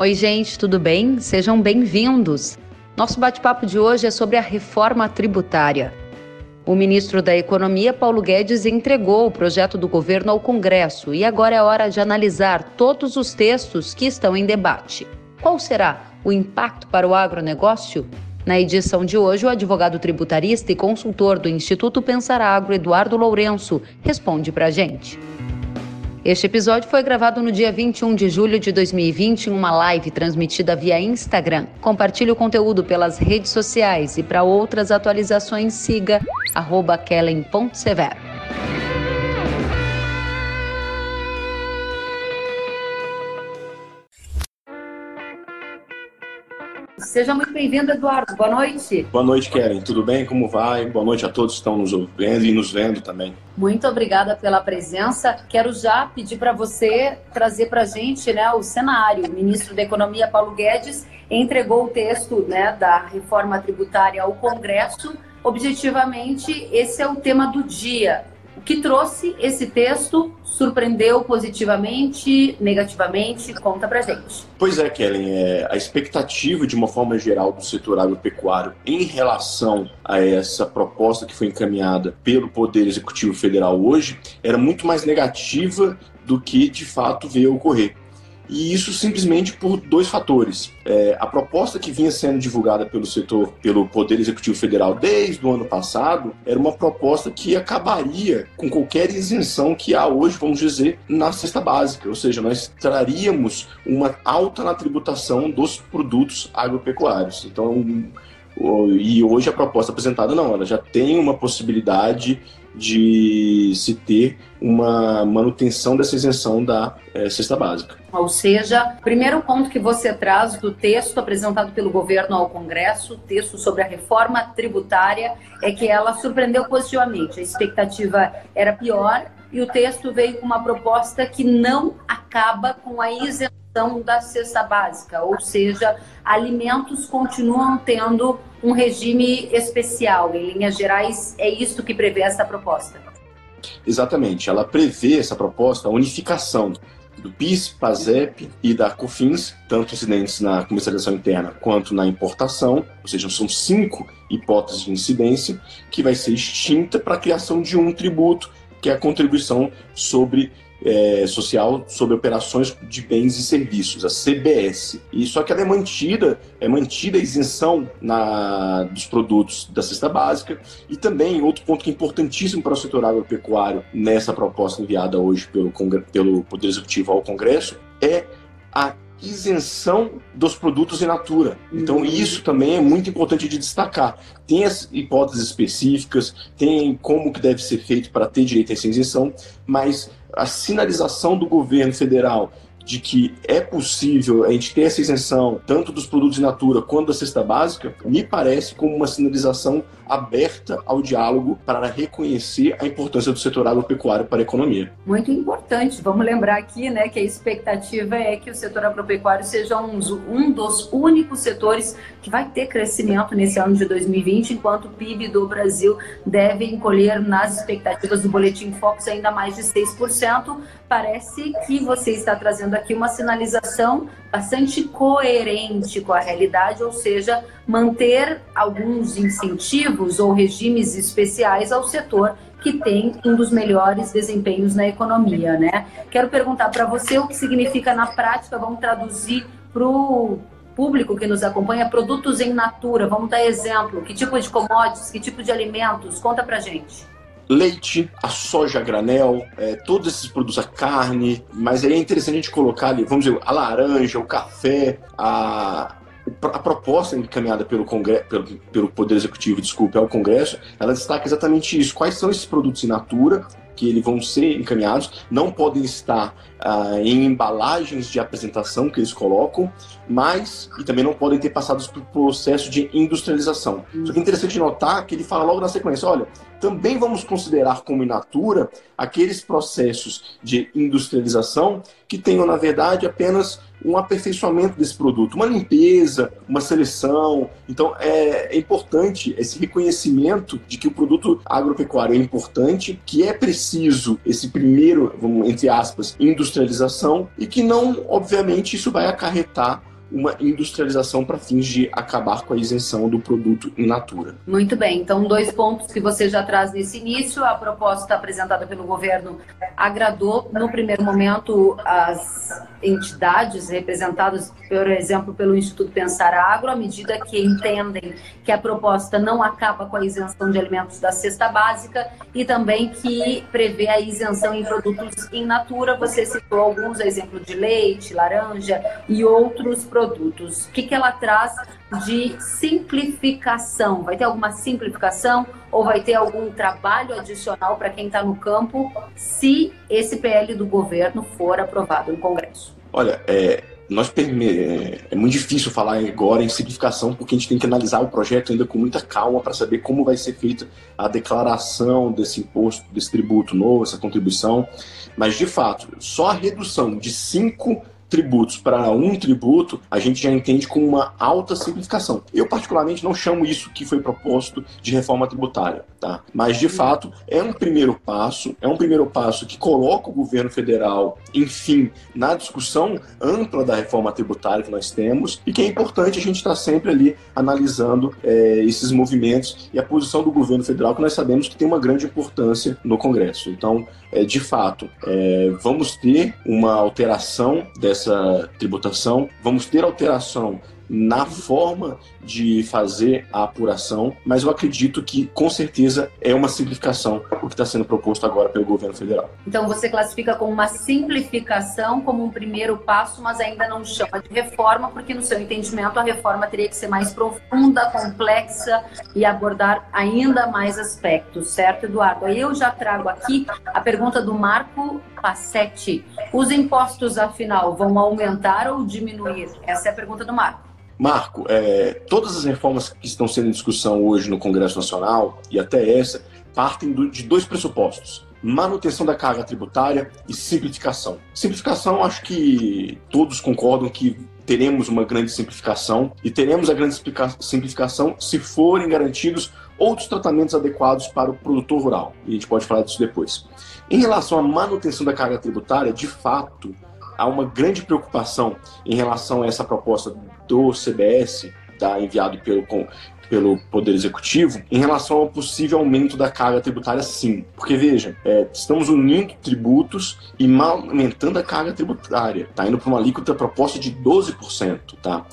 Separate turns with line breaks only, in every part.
Oi, gente, tudo bem? Sejam bem-vindos. Nosso bate-papo de hoje é sobre a reforma tributária. O ministro da Economia, Paulo Guedes, entregou o projeto do governo ao Congresso e agora é hora de analisar todos os textos que estão em debate. Qual será o impacto para o agronegócio? Na edição de hoje, o advogado tributarista e consultor do Instituto Pensar Agro, Eduardo Lourenço, responde para a gente. Este episódio foi gravado no dia 21 de julho de 2020 em uma live transmitida via Instagram. Compartilhe o conteúdo pelas redes sociais e para outras atualizações siga kellen.severo. Seja muito bem-vindo, Eduardo. Boa noite.
Boa noite, Keren. Tudo bem? Como vai? Boa noite a todos que estão nos ouvindo e nos vendo também.
Muito obrigada pela presença. Quero já pedir para você trazer para a gente né, o cenário. O ministro da Economia, Paulo Guedes, entregou o texto né, da reforma tributária ao Congresso. Objetivamente, esse é o tema do dia. O que trouxe esse texto surpreendeu positivamente, negativamente? Conta pra gente.
Pois é, Kellen, é, a expectativa de uma forma geral do setor agropecuário em relação a essa proposta que foi encaminhada pelo Poder Executivo Federal hoje era muito mais negativa do que de fato veio ocorrer. E isso simplesmente por dois fatores. É, a proposta que vinha sendo divulgada pelo setor, pelo Poder Executivo Federal desde o ano passado, era uma proposta que acabaria com qualquer isenção que há hoje, vamos dizer, na cesta básica. Ou seja, nós traríamos uma alta na tributação dos produtos agropecuários. Então, e hoje a proposta apresentada não, ela já tem uma possibilidade de se ter uma manutenção dessa isenção da é, cesta básica.
Ou seja, primeiro ponto que você traz do texto apresentado pelo governo ao Congresso, texto sobre a reforma tributária, é que ela surpreendeu positivamente. A expectativa era pior e o texto veio com uma proposta que não acaba com a isenção da cesta básica, ou seja, alimentos continuam tendo um regime especial. Em linhas gerais, é isso que prevê essa proposta.
Exatamente, ela prevê essa proposta a unificação do PIS, PASEP e da COFINS, tanto incidentes na comercialização interna quanto na importação, ou seja, são cinco hipóteses de incidência, que vai ser extinta para a criação de um tributo, que é a contribuição sobre é, social sobre operações de bens e serviços, a CBS. E só que ela é mantida, é mantida a isenção na, dos produtos da cesta básica e também outro ponto que é importantíssimo para o setor agropecuário nessa proposta enviada hoje pelo, pelo Poder Executivo ao Congresso é a isenção dos produtos in natura. Então, uhum. isso também é muito importante de destacar. Tem as hipóteses específicas, tem como que deve ser feito para ter direito a essa isenção, mas a sinalização do governo federal de que é possível a gente ter essa isenção tanto dos produtos in natura quanto da cesta básica, me parece como uma sinalização aberta ao diálogo para reconhecer a importância do setor agropecuário para a economia.
Muito importante. Vamos lembrar aqui né, que a expectativa é que o setor agropecuário seja um, um dos únicos setores que vai ter crescimento nesse ano de 2020, enquanto o PIB do Brasil deve encolher nas expectativas do Boletim Focus ainda mais de 6%. Parece que você está trazendo aqui uma sinalização bastante coerente com a realidade, ou seja, manter alguns incentivos ou regimes especiais ao setor que tem um dos melhores desempenhos na economia, né? Quero perguntar para você o que significa na prática, vamos traduzir para o público que nos acompanha, produtos em natura, vamos dar exemplo, que tipo de commodities, que tipo de alimentos, conta para gente
leite, a soja granel, é, todos esses produtos, a carne, mas aí é interessante a gente colocar ali, vamos dizer, a laranja, o café, a, a proposta encaminhada pelo, Congresso, pelo, pelo Poder Executivo, desculpe, ao Congresso, ela destaca exatamente isso. Quais são esses produtos in natura que eles vão ser encaminhados, não podem estar ah, em embalagens de apresentação que eles colocam, mas e também não podem ter passado por processo de industrialização. Só que é interessante notar que ele fala logo na sequência, olha, também vamos considerar como in natura aqueles processos de industrialização que tenham, na verdade, apenas um aperfeiçoamento desse produto, uma limpeza, uma seleção. Então é, é, importante esse reconhecimento de que o produto agropecuário é importante, que é preciso esse primeiro, entre aspas, industrialização e que não, obviamente, isso vai acarretar uma industrialização para fins de acabar com a isenção do produto in natura.
Muito bem, então dois pontos que você já traz nesse início. A proposta apresentada pelo governo agradou, no primeiro momento, as entidades representadas, por exemplo, pelo Instituto Pensar Agro, à medida que entendem que a proposta não acaba com a isenção de alimentos da cesta básica e também que prevê a isenção em produtos in natura. Você citou alguns exemplos de leite, laranja e outros produtos. O que, que ela traz de simplificação? Vai ter alguma simplificação ou vai ter algum trabalho adicional para quem está no campo se esse PL do governo for aprovado no Congresso?
Olha, é, nós é, é muito difícil falar agora em simplificação porque a gente tem que analisar o projeto ainda com muita calma para saber como vai ser feita a declaração desse imposto, desse tributo novo, essa contribuição. Mas de fato, só a redução de cinco tributos para um tributo, a gente já entende como uma alta simplificação. Eu, particularmente, não chamo isso que foi proposto de reforma tributária, tá? Mas, de fato, é um primeiro passo, é um primeiro passo que coloca o governo federal, enfim, na discussão ampla da reforma tributária que nós temos e que é importante a gente estar tá sempre ali analisando é, esses movimentos e a posição do governo federal, que nós sabemos que tem uma grande importância no Congresso. Então, é, de fato, é, vamos ter uma alteração dessa essa tributação. Vamos ter alteração na forma de fazer a apuração, mas eu acredito que com certeza é uma simplificação o que está sendo proposto agora pelo governo federal.
Então você classifica como uma simplificação, como um primeiro passo, mas ainda não chama de reforma, porque no seu entendimento a reforma teria que ser mais profunda, complexa e abordar ainda mais aspectos, certo, Eduardo? Aí eu já trago aqui a pergunta do Marco Passetti. Os impostos, afinal, vão aumentar ou diminuir? Essa é a pergunta do Marco.
Marco, é, todas as reformas que estão sendo em discussão hoje no Congresso Nacional, e até essa, partem do, de dois pressupostos manutenção da carga tributária e simplificação. Simplificação, acho que todos concordam que teremos uma grande simplificação e teremos a grande simplificação se forem garantidos outros tratamentos adequados para o produtor rural. E a gente pode falar disso depois. Em relação à manutenção da carga tributária, de fato, há uma grande preocupação em relação a essa proposta do CBS, tá, enviado pelo, pelo Poder Executivo, em relação ao possível aumento da carga tributária, sim. Porque, veja, é, estamos unindo tributos e aumentando a carga tributária. Está indo para uma alíquota proposta de 12%. Tá?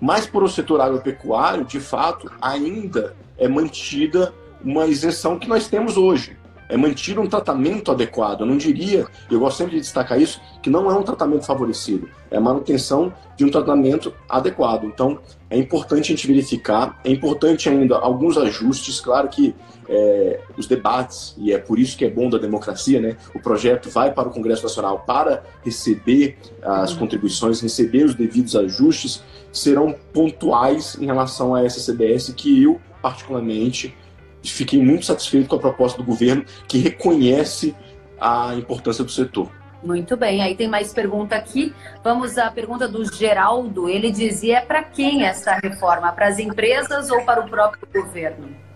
Mas, para o setor agropecuário, de fato, ainda é mantida uma isenção que nós temos hoje é mantido um tratamento adequado. Eu não diria, eu gosto sempre de destacar isso, que não é um tratamento favorecido, é a manutenção de um tratamento adequado. Então, é importante a gente verificar, é importante ainda alguns ajustes, claro que é, os debates, e é por isso que é bom da democracia, né? O projeto vai para o Congresso Nacional para receber as contribuições, receber os devidos ajustes, serão pontuais em relação a essa CBS que eu, particularmente, fiquei muito satisfeito com a proposta do governo, que reconhece a importância do setor.
Muito bem, aí tem mais pergunta aqui. Vamos à pergunta do Geraldo. Ele dizia: é para quem essa reforma? Para as empresas ou para o próprio governo?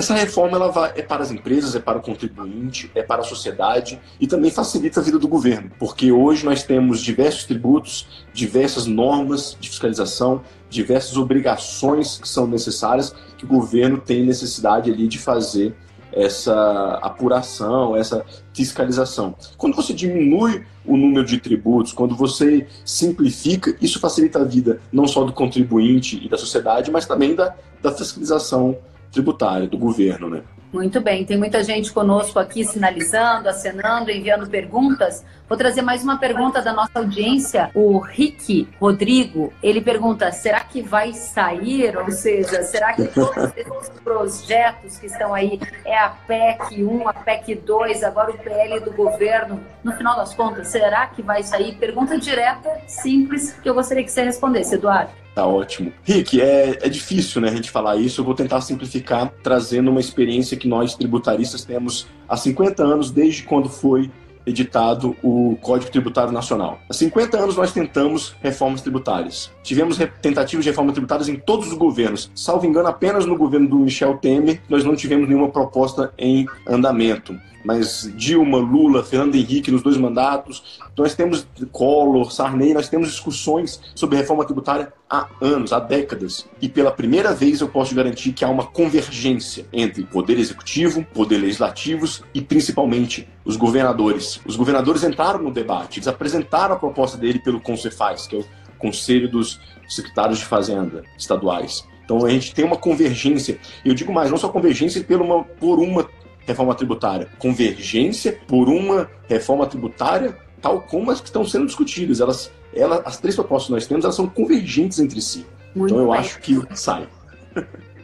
Essa reforma ela vai, é para as empresas, é para o contribuinte, é para a sociedade e também facilita a vida do governo, porque hoje nós temos diversos tributos, diversas normas de fiscalização, diversas obrigações que são necessárias que o governo tem necessidade ali de fazer essa apuração, essa fiscalização. Quando você diminui o número de tributos, quando você simplifica, isso facilita a vida não só do contribuinte e da sociedade, mas também da, da fiscalização tributária do governo, né?
Muito bem, tem muita gente conosco aqui sinalizando, acenando, enviando perguntas. Vou trazer mais uma pergunta da nossa audiência. O Rick Rodrigo, ele pergunta: será que vai sair? Ou seja, será que todos esses projetos que estão aí é a PEC 1, a PEC 2, agora o PL do governo? No final das contas, será que vai sair? Pergunta direta, simples, que eu gostaria que você respondesse, Eduardo.
Tá ótimo. Rick, é, é difícil né, a gente falar isso. Eu vou tentar simplificar, trazendo uma experiência que nós tributaristas temos há 50 anos, desde quando foi editado o Código Tributário Nacional. Há 50 anos nós tentamos reformas tributárias. Tivemos tentativas de reformas tributárias em todos os governos. Salvo engano, apenas no governo do Michel Temer nós não tivemos nenhuma proposta em andamento. Mas Dilma, Lula, Fernando Henrique nos dois mandatos. Nós temos Collor, Sarney, nós temos discussões sobre reforma tributária há anos, há décadas. E pela primeira vez eu posso garantir que há uma convergência entre poder executivo, poder legislativos e principalmente os governadores. Os governadores entraram no debate, eles apresentaram a proposta dele pelo Concefaz, que é o Conselho dos Secretários de Fazenda estaduais. Então a gente tem uma convergência. Eu digo mais, não só convergência por uma, por uma reforma tributária, convergência por uma reforma tributária tal como as que estão sendo discutidas. Elas, elas, as três propostas que nós temos, elas são convergentes entre si. Muito então eu bem. acho que sai.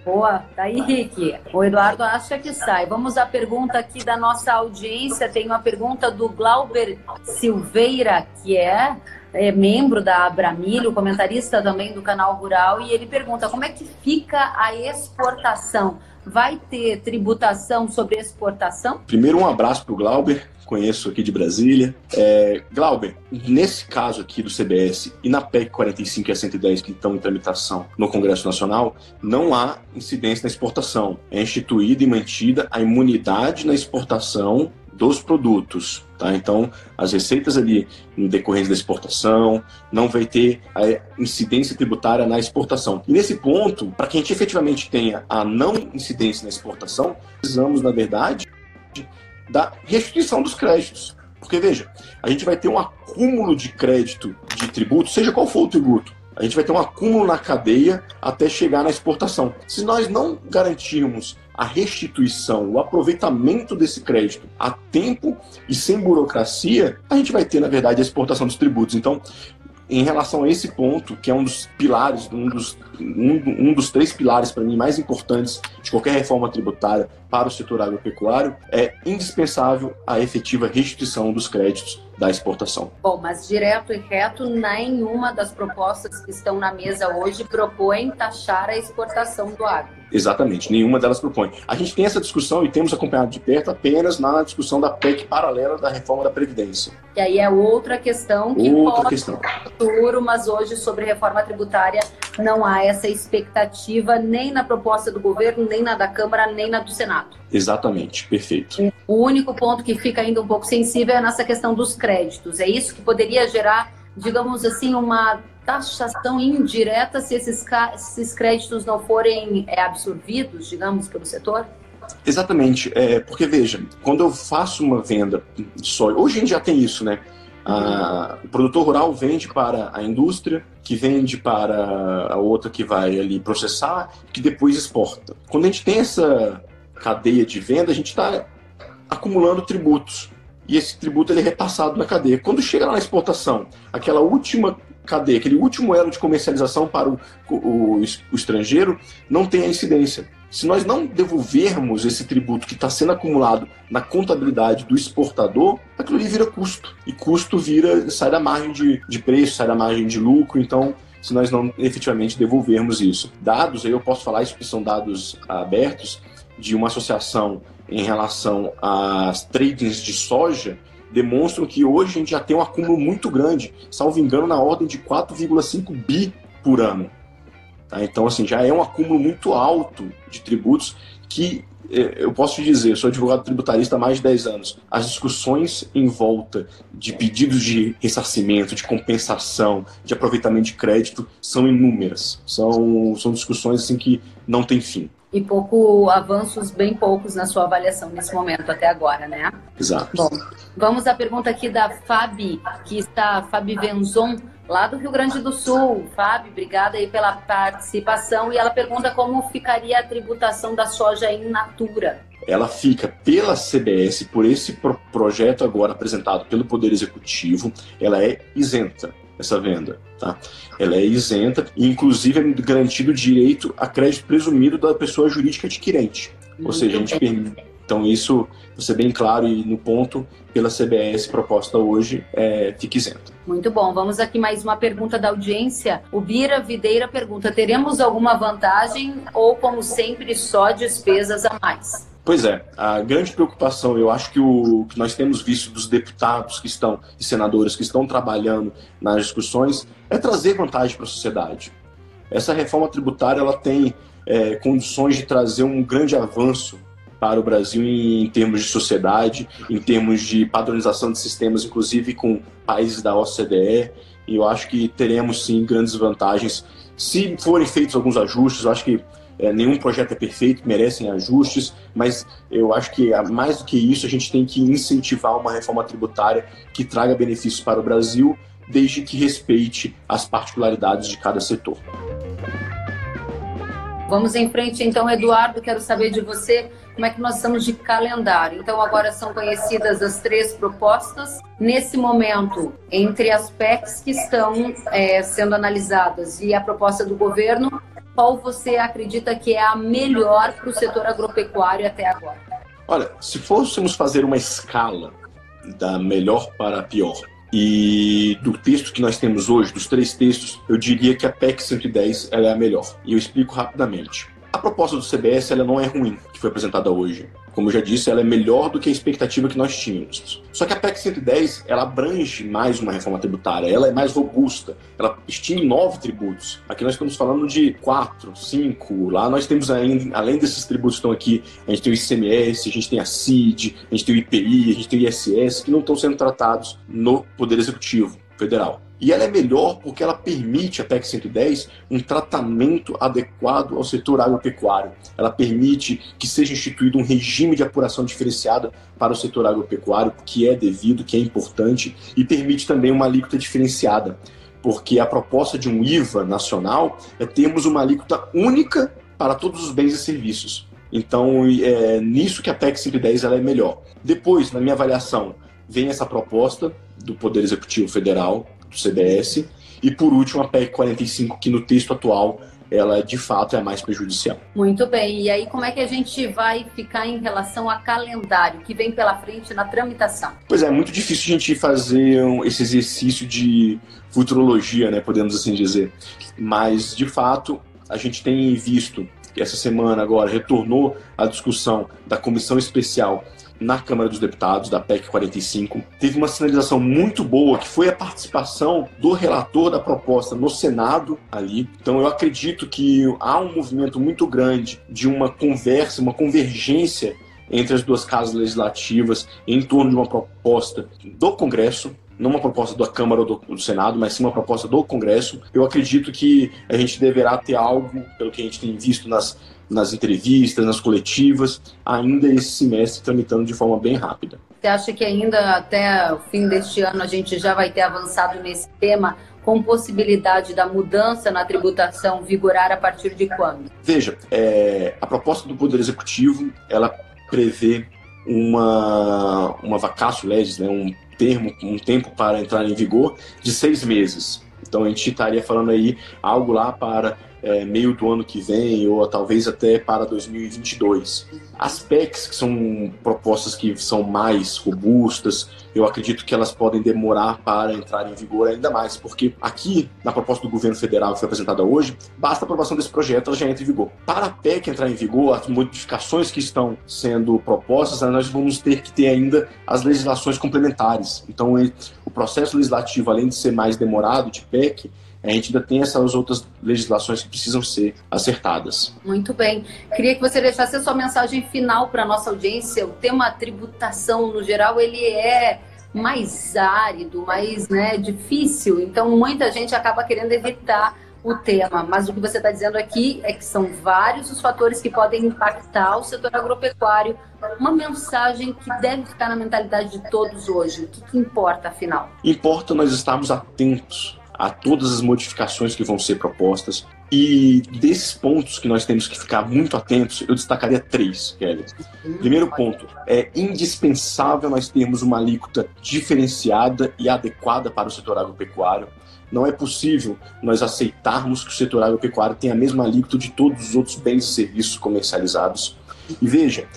Boa, tá aí, Rick. O Eduardo acha que sai. Vamos à pergunta aqui da nossa audiência. Tem uma pergunta do Glauber Silveira, que é é membro da Abramilho, comentarista também do canal Rural, e ele pergunta como é que fica a exportação? Vai ter tributação sobre exportação?
Primeiro, um abraço para o Glauber, conheço aqui de Brasília. É, Glauber, nesse caso aqui do CBS e na PEC 45 e a 110 que estão em tramitação no Congresso Nacional, não há incidência na exportação. É instituída e mantida a imunidade na exportação dos produtos. Tá? Então, as receitas ali no decorrente da exportação, não vai ter a incidência tributária na exportação. E nesse ponto, para que a gente efetivamente tenha a não incidência na exportação, precisamos, na verdade, da restituição dos créditos. Porque, veja, a gente vai ter um acúmulo de crédito de tributo, seja qual for o tributo, a gente vai ter um acúmulo na cadeia até chegar na exportação. Se nós não garantirmos a restituição, o aproveitamento desse crédito a tempo e sem burocracia, a gente vai ter, na verdade, a exportação dos tributos. Então, em relação a esse ponto, que é um dos pilares, um dos, um, um dos três pilares para mim mais importantes de qualquer reforma tributária para o setor agropecuário, é indispensável a efetiva restituição dos créditos da exportação.
Bom, mas direto e reto, nenhuma das propostas que estão na mesa hoje propõe taxar a exportação do agro.
Exatamente, nenhuma delas propõe. A gente tem essa discussão e temos acompanhado de perto apenas na discussão da PEC paralela da reforma da Previdência.
E aí é outra questão que
outra pode questão.
futuro, mas hoje sobre reforma tributária não há essa expectativa nem na proposta do governo, nem na da Câmara, nem na do Senado.
Exatamente, perfeito.
O único ponto que fica ainda um pouco sensível é nessa questão dos créditos. É isso que poderia gerar, digamos assim, uma taxação indireta se esses, esses créditos não forem é, absorvidos, digamos, pelo setor?
Exatamente, é, porque veja, quando eu faço uma venda de soja, hoje a gente já tem isso, né? O produtor rural vende para a indústria, que vende para a outra que vai ali processar, que depois exporta. Quando a gente tem essa cadeia de venda, a gente está acumulando tributos. E esse tributo ele é repassado na cadeia. Quando chega lá na exportação, aquela última cadeia, aquele último elo de comercialização para o, o, o estrangeiro, não tem a incidência. Se nós não devolvermos esse tributo que está sendo acumulado na contabilidade do exportador, aquilo ali vira custo. E custo vira, sai da margem de, de preço, sai da margem de lucro. Então, se nós não efetivamente devolvermos isso. Dados, aí eu posso falar isso que são dados abertos, de uma associação em relação às tradings de soja, demonstram que hoje a gente já tem um acúmulo muito grande, salvo engano, na ordem de 4,5 bi por ano. Tá? Então, assim, já é um acúmulo muito alto de tributos que é, eu posso te dizer, sou advogado tributarista há mais de 10 anos. As discussões em volta de pedidos de ressarcimento, de compensação, de aproveitamento de crédito são inúmeras. São, são discussões assim que não têm fim
e pouco avanços, bem poucos na sua avaliação nesse momento até agora, né?
Exato.
Bom, vamos à pergunta aqui da Fabi, que está Fabi Venzon, lá do Rio Grande do Sul. Fabi, obrigada aí pela participação e ela pergunta como ficaria a tributação da soja in natura.
Ela fica pela CBS, por esse pro projeto agora apresentado pelo Poder Executivo, ela é isenta essa venda. Tá? Ela é isenta e, inclusive, é garantido o direito a crédito presumido da pessoa jurídica adquirente. Ou seja, a gente permite. Então, isso, para ser bem claro e no ponto, pela CBS proposta hoje, é, fica isenta.
Muito bom. Vamos aqui mais uma pergunta da audiência. O Bira Videira pergunta: teremos alguma vantagem ou, como sempre, só despesas a mais?
Pois é, a grande preocupação, eu acho que o que nós temos visto dos deputados que estão e senadores que estão trabalhando nas discussões é trazer vantagem para a sociedade. Essa reforma tributária ela tem é, condições de trazer um grande avanço para o Brasil em termos de sociedade, em termos de padronização de sistemas, inclusive com países da OCDE. E eu acho que teremos sim grandes vantagens. Se forem feitos alguns ajustes, eu acho que é, nenhum projeto é perfeito, merecem ajustes, mas eu acho que mais do que isso, a gente tem que incentivar uma reforma tributária que traga benefícios para o Brasil, desde que respeite as particularidades de cada setor.
Vamos em frente, então, Eduardo. Quero saber de você como é que nós estamos de calendário. Então, agora são conhecidas as três propostas. Nesse momento, entre as PECs que estão é, sendo analisadas e a proposta do governo, qual você acredita que é a melhor para o setor agropecuário até agora?
Olha, se fôssemos fazer uma escala da melhor para a pior, e do texto que nós temos hoje, dos três textos, eu diria que a PEC 110 ela é a melhor. E eu explico rapidamente. A proposta do CBS ela não é ruim, que foi apresentada hoje. Como eu já disse, ela é melhor do que a expectativa que nós tínhamos. Só que a PEC 110, ela abrange mais uma reforma tributária, ela é mais robusta, ela extingue nove tributos. Aqui nós estamos falando de quatro, cinco, lá nós temos ainda, além desses tributos que estão aqui, a gente tem o ICMS, a gente tem a CID, a gente tem o IPI, a gente tem o ISS, que não estão sendo tratados no Poder Executivo Federal. E ela é melhor porque ela permite, a PEC 110, um tratamento adequado ao setor agropecuário. Ela permite que seja instituído um regime de apuração diferenciada para o setor agropecuário, que é devido, que é importante, e permite também uma alíquota diferenciada, porque a proposta de um IVA nacional é termos uma alíquota única para todos os bens e serviços. Então, é nisso que a PEC 110 ela é melhor. Depois, na minha avaliação, vem essa proposta do Poder Executivo Federal, do CBS. E por último, a PEC 45, que no texto atual ela de fato é mais prejudicial.
Muito bem. E aí, como é que a gente vai ficar em relação a calendário que vem pela frente na tramitação?
Pois é, é muito difícil a gente fazer esse exercício de futurologia, né, podemos assim dizer. Mas, de fato, a gente tem visto que essa semana agora retornou a discussão da comissão especial na Câmara dos Deputados, da PEC 45. Teve uma sinalização muito boa, que foi a participação do relator da proposta no Senado ali. Então eu acredito que há um movimento muito grande de uma conversa, uma convergência entre as duas casas legislativas em torno de uma proposta do Congresso, não uma proposta da Câmara ou do, Senado, mas sim uma proposta do Congresso. Eu acredito que a gente deverá ter algo, pelo que a gente tem visto nas nas entrevistas, nas coletivas, ainda esse semestre tramitando de forma bem rápida.
Você acha que ainda até o fim deste ano a gente já vai ter avançado nesse tema, com possibilidade da mudança na tributação vigorar a partir de quando?
Veja, é, a proposta do Poder Executivo, ela prevê uma, uma vacácio legis, né, um termo, um tempo para entrar em vigor de seis meses. Então a gente estaria falando aí algo lá para é, meio do ano que vem ou talvez até para 2022. As PECs, que são propostas que são mais robustas, eu acredito que elas podem demorar para entrar em vigor ainda mais, porque aqui, na proposta do governo federal que foi apresentada hoje, basta a aprovação desse projeto, ela já entra em vigor. Para a PEC entrar em vigor, as modificações que estão sendo propostas, nós vamos ter que ter ainda as legislações complementares. Então, o processo legislativo, além de ser mais demorado de PEC, a gente ainda tem essas outras legislações que precisam ser acertadas.
Muito bem. Queria que você deixasse a sua mensagem final para a nossa audiência. O tema tributação, no geral, ele é mais árido, mais né, difícil. Então, muita gente acaba querendo evitar o tema, mas o que você está dizendo aqui é que são vários os fatores que podem impactar o setor agropecuário. Uma mensagem que deve ficar na mentalidade de todos hoje. O que, que importa, afinal?
Importa nós estarmos atentos a todas as modificações que vão ser propostas. E desses pontos que nós temos que ficar muito atentos, eu destacaria três, Kelly. Primeiro ponto, é indispensável nós termos uma alíquota diferenciada e adequada para o setor agropecuário. Não é possível nós aceitarmos que o setor agropecuário tenha a mesma alíquota de todos os outros bens e serviços comercializados. E veja,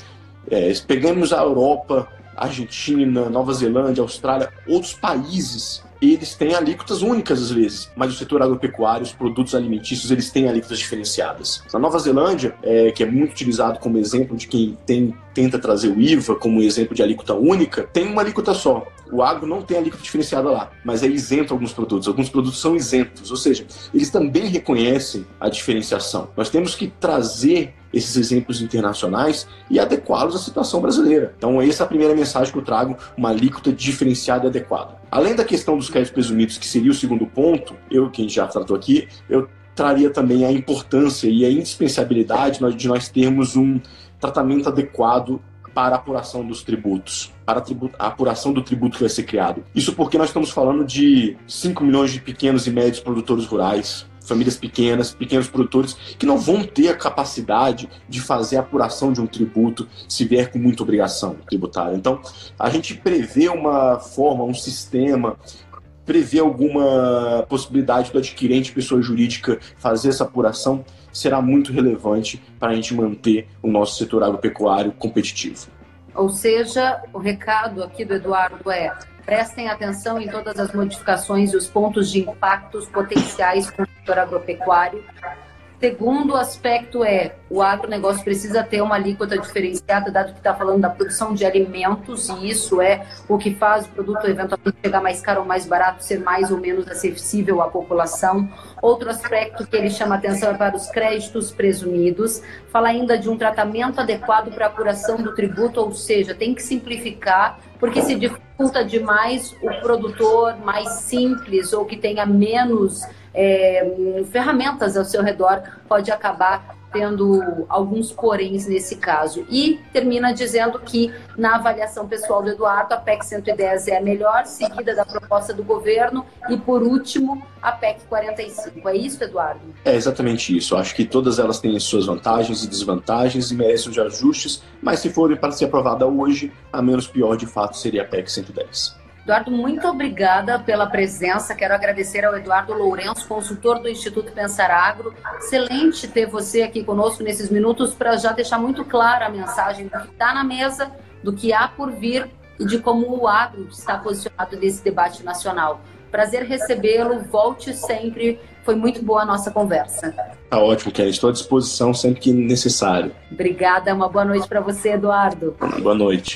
é, pegamos a Europa, Argentina, Nova Zelândia, Austrália, outros países eles têm alíquotas únicas às vezes, mas o setor agropecuário, os produtos alimentícios, eles têm alíquotas diferenciadas. Na Nova Zelândia, é, que é muito utilizado como exemplo de quem tem, tenta trazer o IVA como exemplo de alíquota única, tem uma alíquota só. O agro não tem alíquota diferenciada lá, mas é isento alguns produtos. Alguns produtos são isentos, ou seja, eles também reconhecem a diferenciação. Nós temos que trazer esses exemplos internacionais e adequá-los à situação brasileira. Então, essa é a primeira mensagem que eu trago, uma alíquota diferenciada e adequada. Além da questão dos créditos presumidos, que seria o segundo ponto, eu, quem já tratou aqui, eu traria também a importância e a indispensabilidade de nós termos um tratamento adequado para a apuração dos tributos, para a, apuração do tributo que vai ser criado. Isso porque nós estamos falando de 5 milhões de pequenos e médios produtores rurais, famílias pequenas, pequenos produtores, que não vão ter a capacidade de fazer a apuração de um tributo se vier com muita obrigação tributária. Então, a gente prevê uma forma, um sistema, prevê alguma possibilidade do adquirente, pessoa jurídica, fazer essa apuração, será muito relevante para a gente manter o nosso setor agropecuário competitivo.
Ou seja, o recado aqui do Eduardo é prestem atenção em todas as modificações e os pontos de impactos potenciais com setor agropecuário Segundo aspecto é, o agronegócio precisa ter uma alíquota diferenciada, dado que está falando da produção de alimentos, e isso é o que faz o produto eventualmente chegar mais caro ou mais barato, ser mais ou menos acessível à população. Outro aspecto que ele chama atenção é para os créditos presumidos. Fala ainda de um tratamento adequado para a apuração do tributo, ou seja, tem que simplificar, porque se dificulta demais o produtor mais simples ou que tenha menos é, ferramentas ao seu redor, pode acabar tendo alguns poréns nesse caso. E termina dizendo que, na avaliação pessoal do Eduardo, a PEC 110 é a melhor, seguida da proposta do governo, e, por último, a PEC 45. É isso, Eduardo?
É exatamente isso. Acho que todas elas têm suas vantagens e desvantagens e merecem de ajustes, mas se forem para ser aprovada hoje, a menos pior, de fato, seria a PEC 110.
Eduardo, muito obrigada pela presença. Quero agradecer ao Eduardo Lourenço, consultor do Instituto Pensar Agro. Excelente ter você aqui conosco nesses minutos para já deixar muito clara a mensagem do que está na mesa, do que há por vir e de como o agro está posicionado nesse debate nacional. Prazer recebê-lo, volte sempre. Foi muito boa a nossa conversa.
Tá ótimo, Kelly. Estou à disposição sempre que necessário.
Obrigada. Uma boa noite para você, Eduardo.
Boa noite.